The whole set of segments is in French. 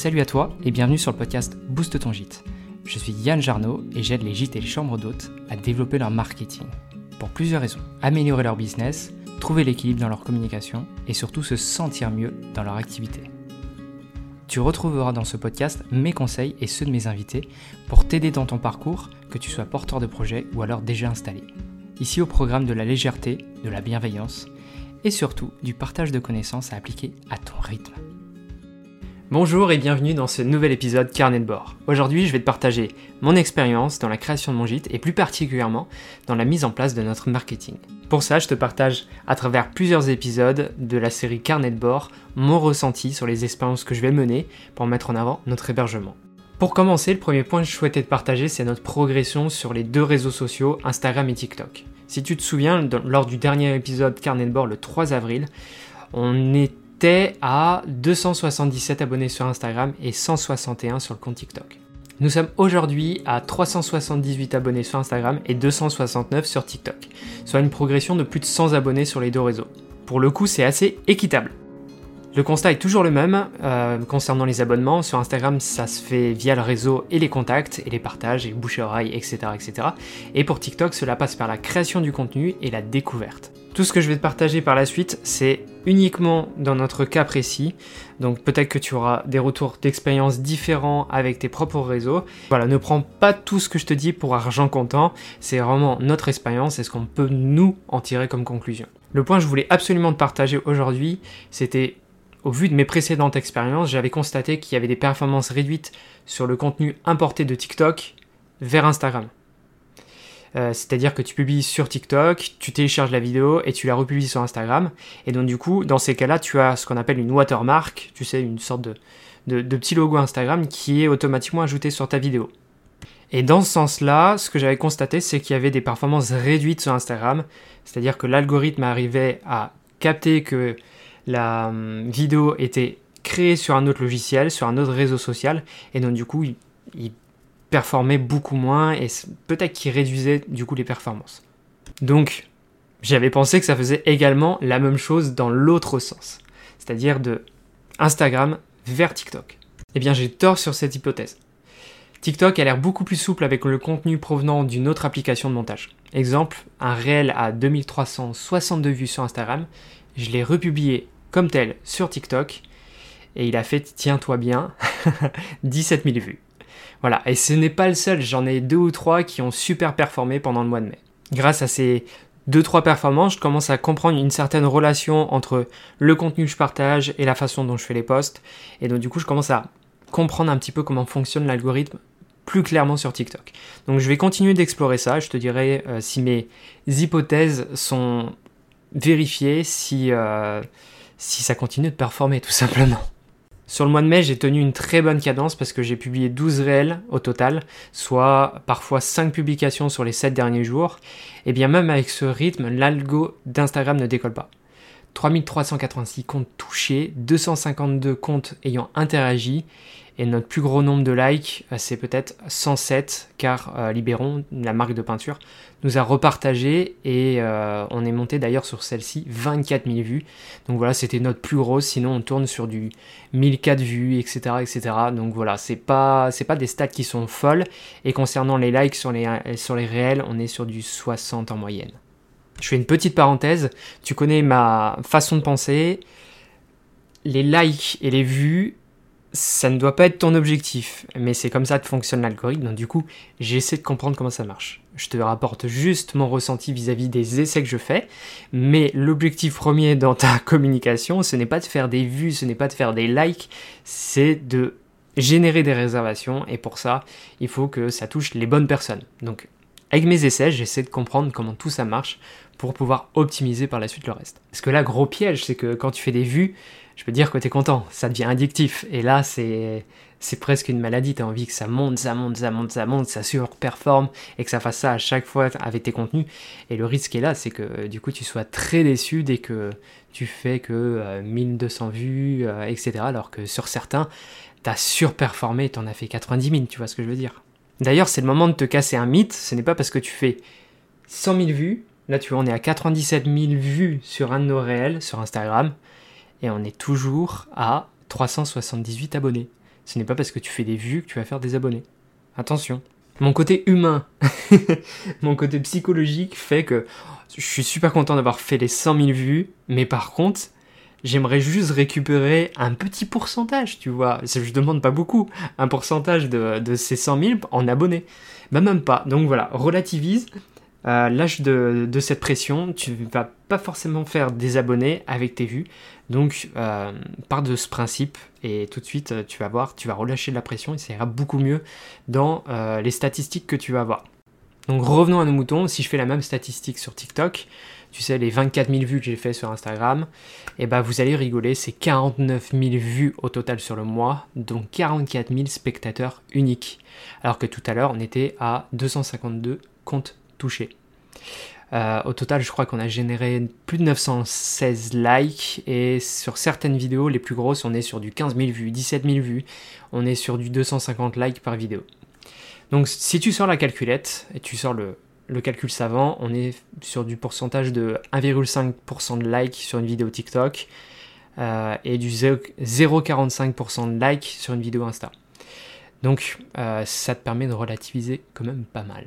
Salut à toi et bienvenue sur le podcast Booste ton gîte. Je suis Yann Jarno et j'aide les gîtes et les chambres d'hôtes à développer leur marketing. Pour plusieurs raisons. Améliorer leur business, trouver l'équilibre dans leur communication et surtout se sentir mieux dans leur activité. Tu retrouveras dans ce podcast mes conseils et ceux de mes invités pour t'aider dans ton parcours, que tu sois porteur de projet ou alors déjà installé. Ici au programme de la légèreté, de la bienveillance et surtout du partage de connaissances à appliquer à ton rythme. Bonjour et bienvenue dans ce nouvel épisode Carnet de bord. Aujourd'hui, je vais te partager mon expérience dans la création de mon gîte et plus particulièrement dans la mise en place de notre marketing. Pour ça, je te partage à travers plusieurs épisodes de la série Carnet de bord mon ressenti sur les expériences que je vais mener pour mettre en avant notre hébergement. Pour commencer, le premier point que je souhaitais te partager, c'est notre progression sur les deux réseaux sociaux, Instagram et TikTok. Si tu te souviens, lors du dernier épisode Carnet de bord le 3 avril, on est à 277 abonnés sur Instagram et 161 sur le compte TikTok. Nous sommes aujourd'hui à 378 abonnés sur Instagram et 269 sur TikTok, soit une progression de plus de 100 abonnés sur les deux réseaux. Pour le coup, c'est assez équitable. Le constat est toujours le même euh, concernant les abonnements. Sur Instagram, ça se fait via le réseau et les contacts et les partages et bouche à etc., etc. Et pour TikTok, cela passe par la création du contenu et la découverte. Tout ce que je vais te partager par la suite, c'est uniquement dans notre cas précis. Donc peut-être que tu auras des retours d'expérience différents avec tes propres réseaux. Voilà, ne prends pas tout ce que je te dis pour argent comptant. C'est vraiment notre expérience et ce qu'on peut nous en tirer comme conclusion. Le point que je voulais absolument te partager aujourd'hui, c'était au vu de mes précédentes expériences, j'avais constaté qu'il y avait des performances réduites sur le contenu importé de TikTok vers Instagram. Euh, c'est-à-dire que tu publies sur TikTok, tu télécharges la vidéo et tu la republies sur Instagram. Et donc du coup, dans ces cas-là, tu as ce qu'on appelle une watermark, tu sais, une sorte de, petit logo Instagram qui est automatiquement ajouté sur ta vidéo. Et dans ce sens-là, ce que j'avais constaté, c'est qu'il y avait des performances réduites sur Instagram, c'est-à-dire que l'algorithme arrivait à capter que la hum, vidéo était créée sur un autre logiciel, sur un autre réseau social, et donc du coup, il performait beaucoup moins et peut-être qu'il réduisait du coup les performances. Donc, j'avais pensé que ça faisait également la même chose dans l'autre sens, c'est-à-dire de Instagram vers TikTok. Eh bien, j'ai tort sur cette hypothèse. TikTok a l'air beaucoup plus souple avec le contenu provenant d'une autre application de montage. Exemple, un réel à 2362 vues sur Instagram, je l'ai republié comme tel sur TikTok et il a fait, tiens-toi bien, 17 000 vues. Voilà, et ce n'est pas le seul, j'en ai deux ou trois qui ont super performé pendant le mois de mai. Grâce à ces deux trois performances, je commence à comprendre une certaine relation entre le contenu que je partage et la façon dont je fais les posts. Et donc du coup, je commence à comprendre un petit peu comment fonctionne l'algorithme plus clairement sur TikTok. Donc je vais continuer d'explorer ça, je te dirai euh, si mes hypothèses sont vérifiées, si, euh, si ça continue de performer tout simplement. Sur le mois de mai, j'ai tenu une très bonne cadence parce que j'ai publié 12 réels au total, soit parfois 5 publications sur les 7 derniers jours. Et bien même avec ce rythme, l'algo d'Instagram ne décolle pas. 3386 comptes touchés, 252 comptes ayant interagi et notre plus gros nombre de likes, euh, c'est peut-être 107, car euh, Libéron, la marque de peinture, nous a repartagé et euh, on est monté d'ailleurs sur celle-ci 24 000 vues. Donc voilà, c'était notre plus grosse, sinon on tourne sur du 1004 vues, etc. etc. Donc voilà, c'est pas, c'est pas des stats qui sont folles. Et concernant les likes sur les, sur les réels, on est sur du 60 en moyenne. Je fais une petite parenthèse, tu connais ma façon de penser. Les likes et les vues, ça ne doit pas être ton objectif, mais c'est comme ça que fonctionne l'algorithme, donc du coup, j'essaie de comprendre comment ça marche. Je te rapporte juste mon ressenti vis-à-vis des essais que je fais, mais l'objectif premier dans ta communication, ce n'est pas de faire des vues, ce n'est pas de faire des likes, c'est de générer des réservations, et pour ça, il faut que ça touche les bonnes personnes. Donc, avec mes essais, j'essaie de comprendre comment tout ça marche pour pouvoir optimiser par la suite le reste. Parce que là, gros piège, c'est que quand tu fais des vues, je peux dire que tu es content, ça devient addictif. Et là, c'est presque une maladie, tu as envie que ça monte, ça monte, ça monte, ça monte, ça surperforme et que ça fasse ça à chaque fois avec tes contenus. Et le risque est là, c'est que du coup tu sois très déçu dès que tu fais que 1200 euh, vues, euh, etc. Alors que sur certains, tu as surperformé, tu en as fait 90 000, tu vois ce que je veux dire. D'ailleurs, c'est le moment de te casser un mythe, ce n'est pas parce que tu fais 100 000 vues, là tu vois, on est à 97 000 vues sur un de nos réels sur Instagram, et on est toujours à 378 abonnés. Ce n'est pas parce que tu fais des vues que tu vas faire des abonnés. Attention. Mon côté humain, mon côté psychologique fait que je suis super content d'avoir fait les 100 000 vues, mais par contre, j'aimerais juste récupérer un petit pourcentage, tu vois. Je demande pas beaucoup, un pourcentage de, ces 100 000 en abonnés. Bah même pas. Donc voilà, relativise, euh, lâche de, cette pression, tu vas pas forcément faire des abonnés avec tes vues. Donc euh, pars de ce principe et tout de suite tu vas voir, tu vas relâcher de la pression et ça ira beaucoup mieux dans euh, les statistiques que tu vas avoir. Donc revenons à nos moutons, si je fais la même statistique sur TikTok, tu sais les 24 000 vues que j'ai fait sur Instagram, et eh ben vous allez rigoler, c'est 49 000 vues au total sur le mois, donc 44 000 spectateurs uniques. Alors que tout à l'heure on était à 252 comptes touchés. Euh, au total, je crois qu'on a généré plus de 916 likes et sur certaines vidéos, les plus grosses, on est sur du 15 000 vues, 17 000 vues, on est sur du 250 likes par vidéo. Donc si tu sors la calculette et tu sors le, calcul savant, on est sur du pourcentage de 1,5% de likes sur une vidéo TikTok euh, et du 0,45% de likes sur une vidéo Insta. Donc euh, ça te permet de relativiser quand même pas mal.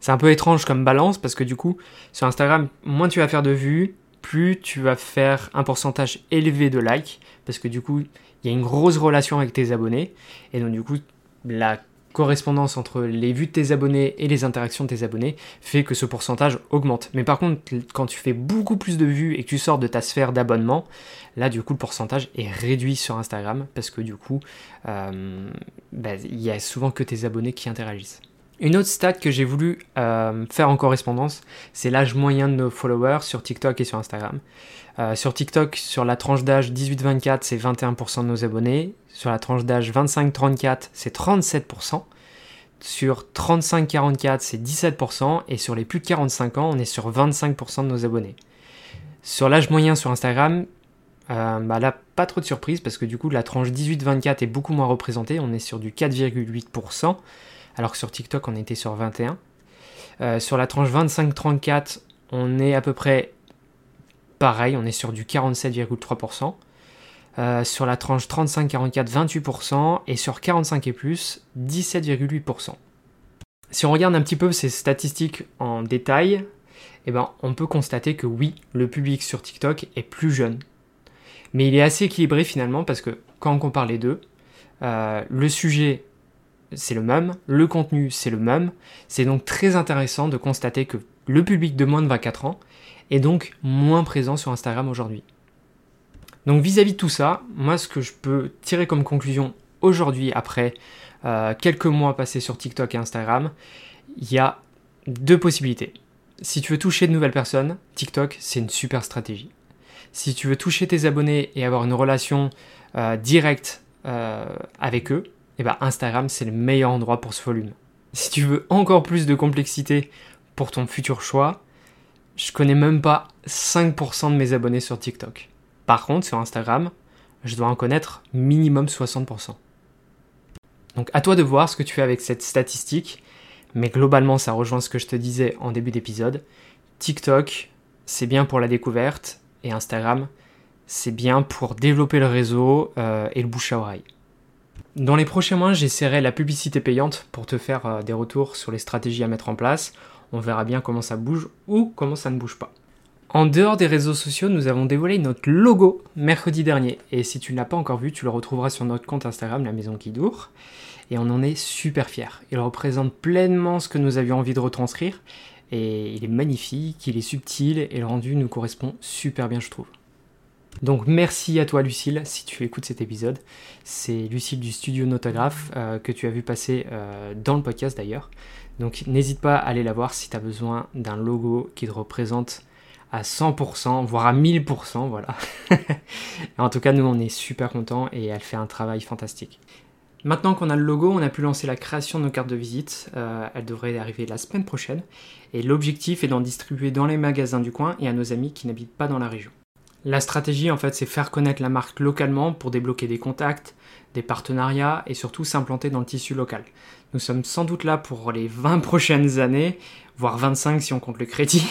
C'est un peu étrange comme balance parce que du coup, sur Instagram, moins tu vas faire de vues, plus tu vas faire un pourcentage élevé de likes parce que du coup, il y a une grosse relation avec tes abonnés et donc du coup, la correspondance entre les vues de tes abonnés et les interactions de tes abonnés fait que ce pourcentage augmente. Mais par contre, quand tu fais beaucoup plus de vues et que tu sors de ta sphère d'abonnement, là du coup le pourcentage est réduit sur Instagram parce que du coup, euh, bah, il y a souvent que tes abonnés qui interagissent. Une autre stat que j'ai voulu euh, faire en correspondance, c'est l'âge moyen de nos followers sur TikTok et sur Instagram. Euh, sur TikTok, sur la tranche d'âge 18-24, c'est 21% de nos abonnés. Sur la tranche d'âge 25-34, c'est 37%. Sur 35-44, c'est 17%. Et sur les plus de 45 ans, on est sur 25% de nos abonnés. Sur l'âge moyen sur Instagram, euh, bah là, pas trop de surprise parce que du coup, la tranche 18-24 est beaucoup moins représentée. On est sur du 4,8% alors que sur TikTok on était sur 21. Euh, sur la tranche 25-34, on est à peu près pareil, on est sur du 47,3%. Euh, sur la tranche 35-44, 28%, et sur 45 et plus, 17,8%. Si on regarde un petit peu ces statistiques en détail, eh ben, on peut constater que oui, le public sur TikTok est plus jeune. Mais il est assez équilibré finalement parce que quand on compare les deux, euh, le sujet c'est le même, le contenu c'est le même, c'est donc très intéressant de constater que le public de moins de 24 ans est donc moins présent sur Instagram aujourd'hui. Donc vis-à-vis de tout ça, moi ce que je peux tirer comme conclusion aujourd'hui après euh, quelques mois passés sur TikTok et Instagram, il y a deux possibilités. Si tu veux toucher de nouvelles personnes, TikTok c'est une super stratégie. Si tu veux toucher tes abonnés et avoir une relation euh, directe euh, avec eux, eh ben Instagram c'est le meilleur endroit pour ce volume. Si tu veux encore plus de complexité pour ton futur choix, je connais même pas 5% de mes abonnés sur TikTok. Par contre, sur Instagram, je dois en connaître minimum 60%. Donc à toi de voir ce que tu fais avec cette statistique, mais globalement ça rejoint ce que je te disais en début d'épisode. TikTok, c'est bien pour la découverte, et Instagram, c'est bien pour développer le réseau euh, et le bouche à oreille. Dans les prochains mois, j'essaierai la publicité payante pour te faire euh, des retours sur les stratégies à mettre en place. On verra bien comment ça bouge ou comment ça ne bouge pas. En dehors des réseaux sociaux, nous avons dévoilé notre logo mercredi dernier. Et si tu ne l'as pas encore vu, tu le retrouveras sur notre compte Instagram, la Maison qui Et on en est super fiers. Il représente pleinement ce que nous avions envie de retranscrire. Et il est magnifique, il est subtil et le rendu nous correspond super bien, je trouve. Donc merci à toi Lucille si tu écoutes cet épisode. C'est Lucille du studio Notographe euh, que tu as vu passer euh, dans le podcast d'ailleurs. Donc n'hésite pas à aller la voir si tu as besoin d'un logo qui te représente à 100%, voire à 1000%, voilà. en tout cas, nous on est super contents et elle fait un travail fantastique. Maintenant qu'on a le logo, on a pu lancer la création de nos cartes de visite. Euh, elle devrait arriver la semaine prochaine. Et l'objectif est d'en distribuer dans les magasins du coin et à nos amis qui n'habitent pas dans la région. La stratégie, en fait, c'est faire connaître la marque localement pour débloquer des contacts, des partenariats et surtout s'implanter dans le tissu local. Nous sommes sans doute là pour les 20 prochaines années, voire 25 si on compte le crédit,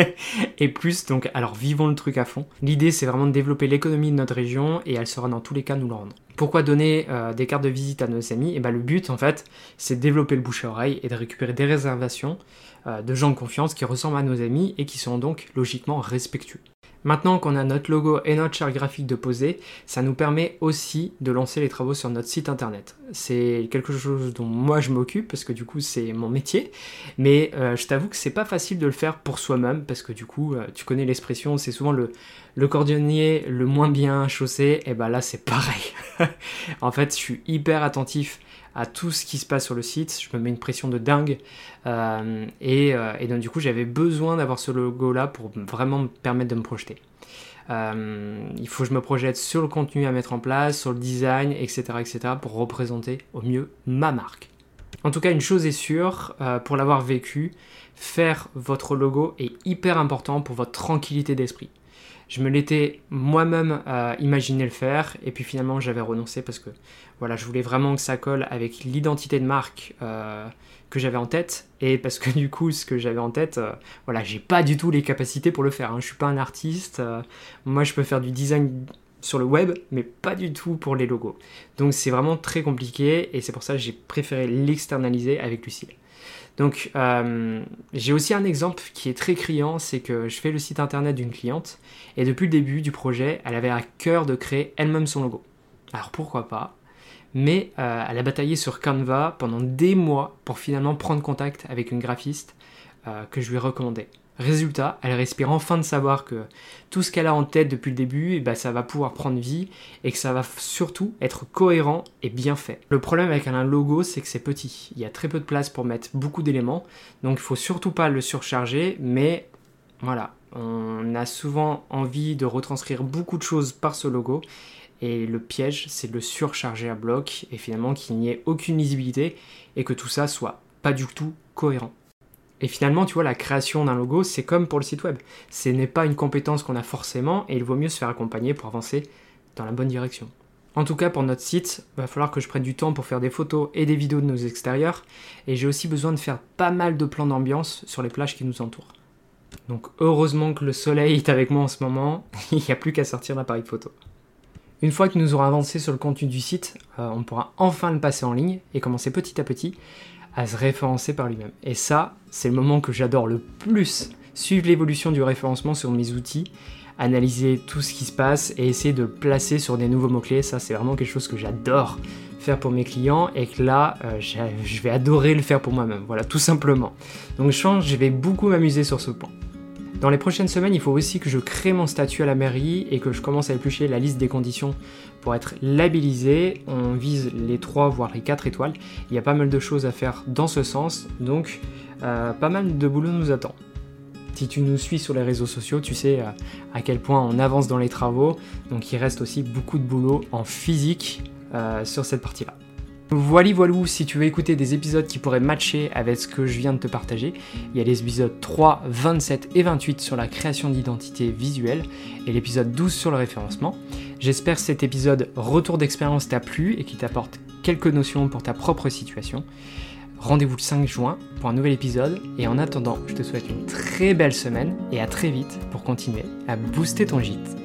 et plus, donc alors vivons le truc à fond. L'idée c'est vraiment de développer l'économie de notre région et elle sera dans tous les cas nous le rendre. Pourquoi donner euh, des cartes de visite à nos amis? Et eh bien le but en fait c'est de développer le bouche à oreille et de récupérer des réservations euh, de gens de confiance qui ressemblent à nos amis et qui sont donc logiquement respectueux. Maintenant qu'on a notre logo et notre charte graphique de poser, ça nous permet aussi de lancer les travaux sur notre site internet. C'est quelque chose dont moi je m'occupe parce que du coup c'est mon métier, mais euh, je t'avoue que c'est pas facile de le faire pour soi-même parce que du coup tu connais l'expression, c'est souvent le, le cordonnier le moins bien chaussé, et ben là c'est pareil. en fait je suis hyper attentif à tout ce qui se passe sur le site. Je me mets une pression de dingue. Euh, euh, et, donc du coup, j'avais besoin d'avoir ce logo-là pour vraiment me permettre de me projeter. Euh, il faut que je me projette sur le contenu à mettre en place, sur le design, etc. etc. pour représenter au mieux ma marque. En tout cas, une chose est sûre, pour l'avoir vécu, faire votre logo est hyper important pour votre tranquillité d'esprit. Je me l'étais moi-même imaginé le faire et puis finalement j'avais renoncé parce que voilà, je voulais vraiment que ça colle avec l'identité de marque euh, que j'avais en tête et parce que du coup ce que j'avais en tête, euh, voilà, j'ai pas du tout les capacités pour le faire. Hein. Je suis pas un artiste. Euh, moi, je peux faire du design sur le web, mais pas du tout pour les logos. Donc c'est vraiment très compliqué et c'est pour ça que j'ai préféré l'externaliser avec Lucille. Donc euh, j'ai aussi un exemple qui est très criant, c'est que je fais le site internet d'une cliente et depuis le début du projet, elle avait à cœur de créer elle-même son logo. Alors pourquoi pas? Mais euh, elle a bataillé sur Canva pendant des mois pour finalement prendre contact avec une graphiste euh, que je lui ai recommandé. Résultat, elle respire enfin de savoir que tout ce qu'elle a en tête depuis le début, eh ben, ça va pouvoir prendre vie et que ça va surtout être cohérent et bien fait. Le problème avec un logo, c'est que c'est petit. Il y a très peu de place pour mettre beaucoup d'éléments, donc il faut surtout pas le surcharger, mais voilà, on a souvent envie de retranscrire beaucoup de choses par ce logo et le piège, c'est de le surcharger à bloc et finalement qu'il n'y ait aucune lisibilité et que tout ça soit pas du tout cohérent. Et finalement, tu vois, la création d'un logo, c'est comme pour le site web. Ce n'est pas une compétence qu'on a forcément et il vaut mieux se faire accompagner pour avancer dans la bonne direction. En tout cas, pour notre site, il va falloir que je prenne du temps pour faire des photos et des vidéos de nos extérieurs et j'ai aussi besoin de faire pas mal de plans d'ambiance sur les plages qui nous entourent. Donc heureusement que le soleil est avec moi en ce moment, il n'y a plus qu'à sortir l'appareil photo. Une fois que nous aurons avancé sur le contenu du site, euh, on pourra enfin le passer en ligne et commencer petit à petit à se référencer par lui-même. Et ça, c'est le moment que j'adore le plus. Suivre l'évolution du référencement sur mes outils, analyser tout ce qui se passe et essayer de placer sur des nouveaux mots-clés. Ça, c'est vraiment quelque chose que j'adore faire pour mes clients et que là, euh, je vais adorer le faire pour moi-même. Voilà, tout simplement. Donc, je pense, je vais beaucoup m'amuser sur ce point. Dans les prochaines semaines, il faut aussi que je crée mon statut à la mairie et que je commence à éplucher la liste des conditions pour être labellisé. On vise les 3 voire les 4 étoiles. Il y a pas mal de choses à faire dans ce sens, donc euh, pas mal de boulot nous attend. Si tu nous suis sur les réseaux sociaux, tu sais euh, à quel point on avance dans les travaux, donc il reste aussi beaucoup de boulot en physique euh, sur cette partie-là. Voilà, voilà, si tu veux écouter des épisodes qui pourraient matcher avec ce que je viens de te partager, il y a les épisodes 3, 27 et 28 sur la création d'identité visuelle et l'épisode 12 sur le référencement. J'espère que cet épisode retour d'expérience t'a plu et qu'il t'apporte quelques notions pour ta propre situation. Rendez-vous le 5 juin pour un nouvel épisode et en attendant, je te souhaite une très belle semaine et à très vite pour continuer à booster ton gîte.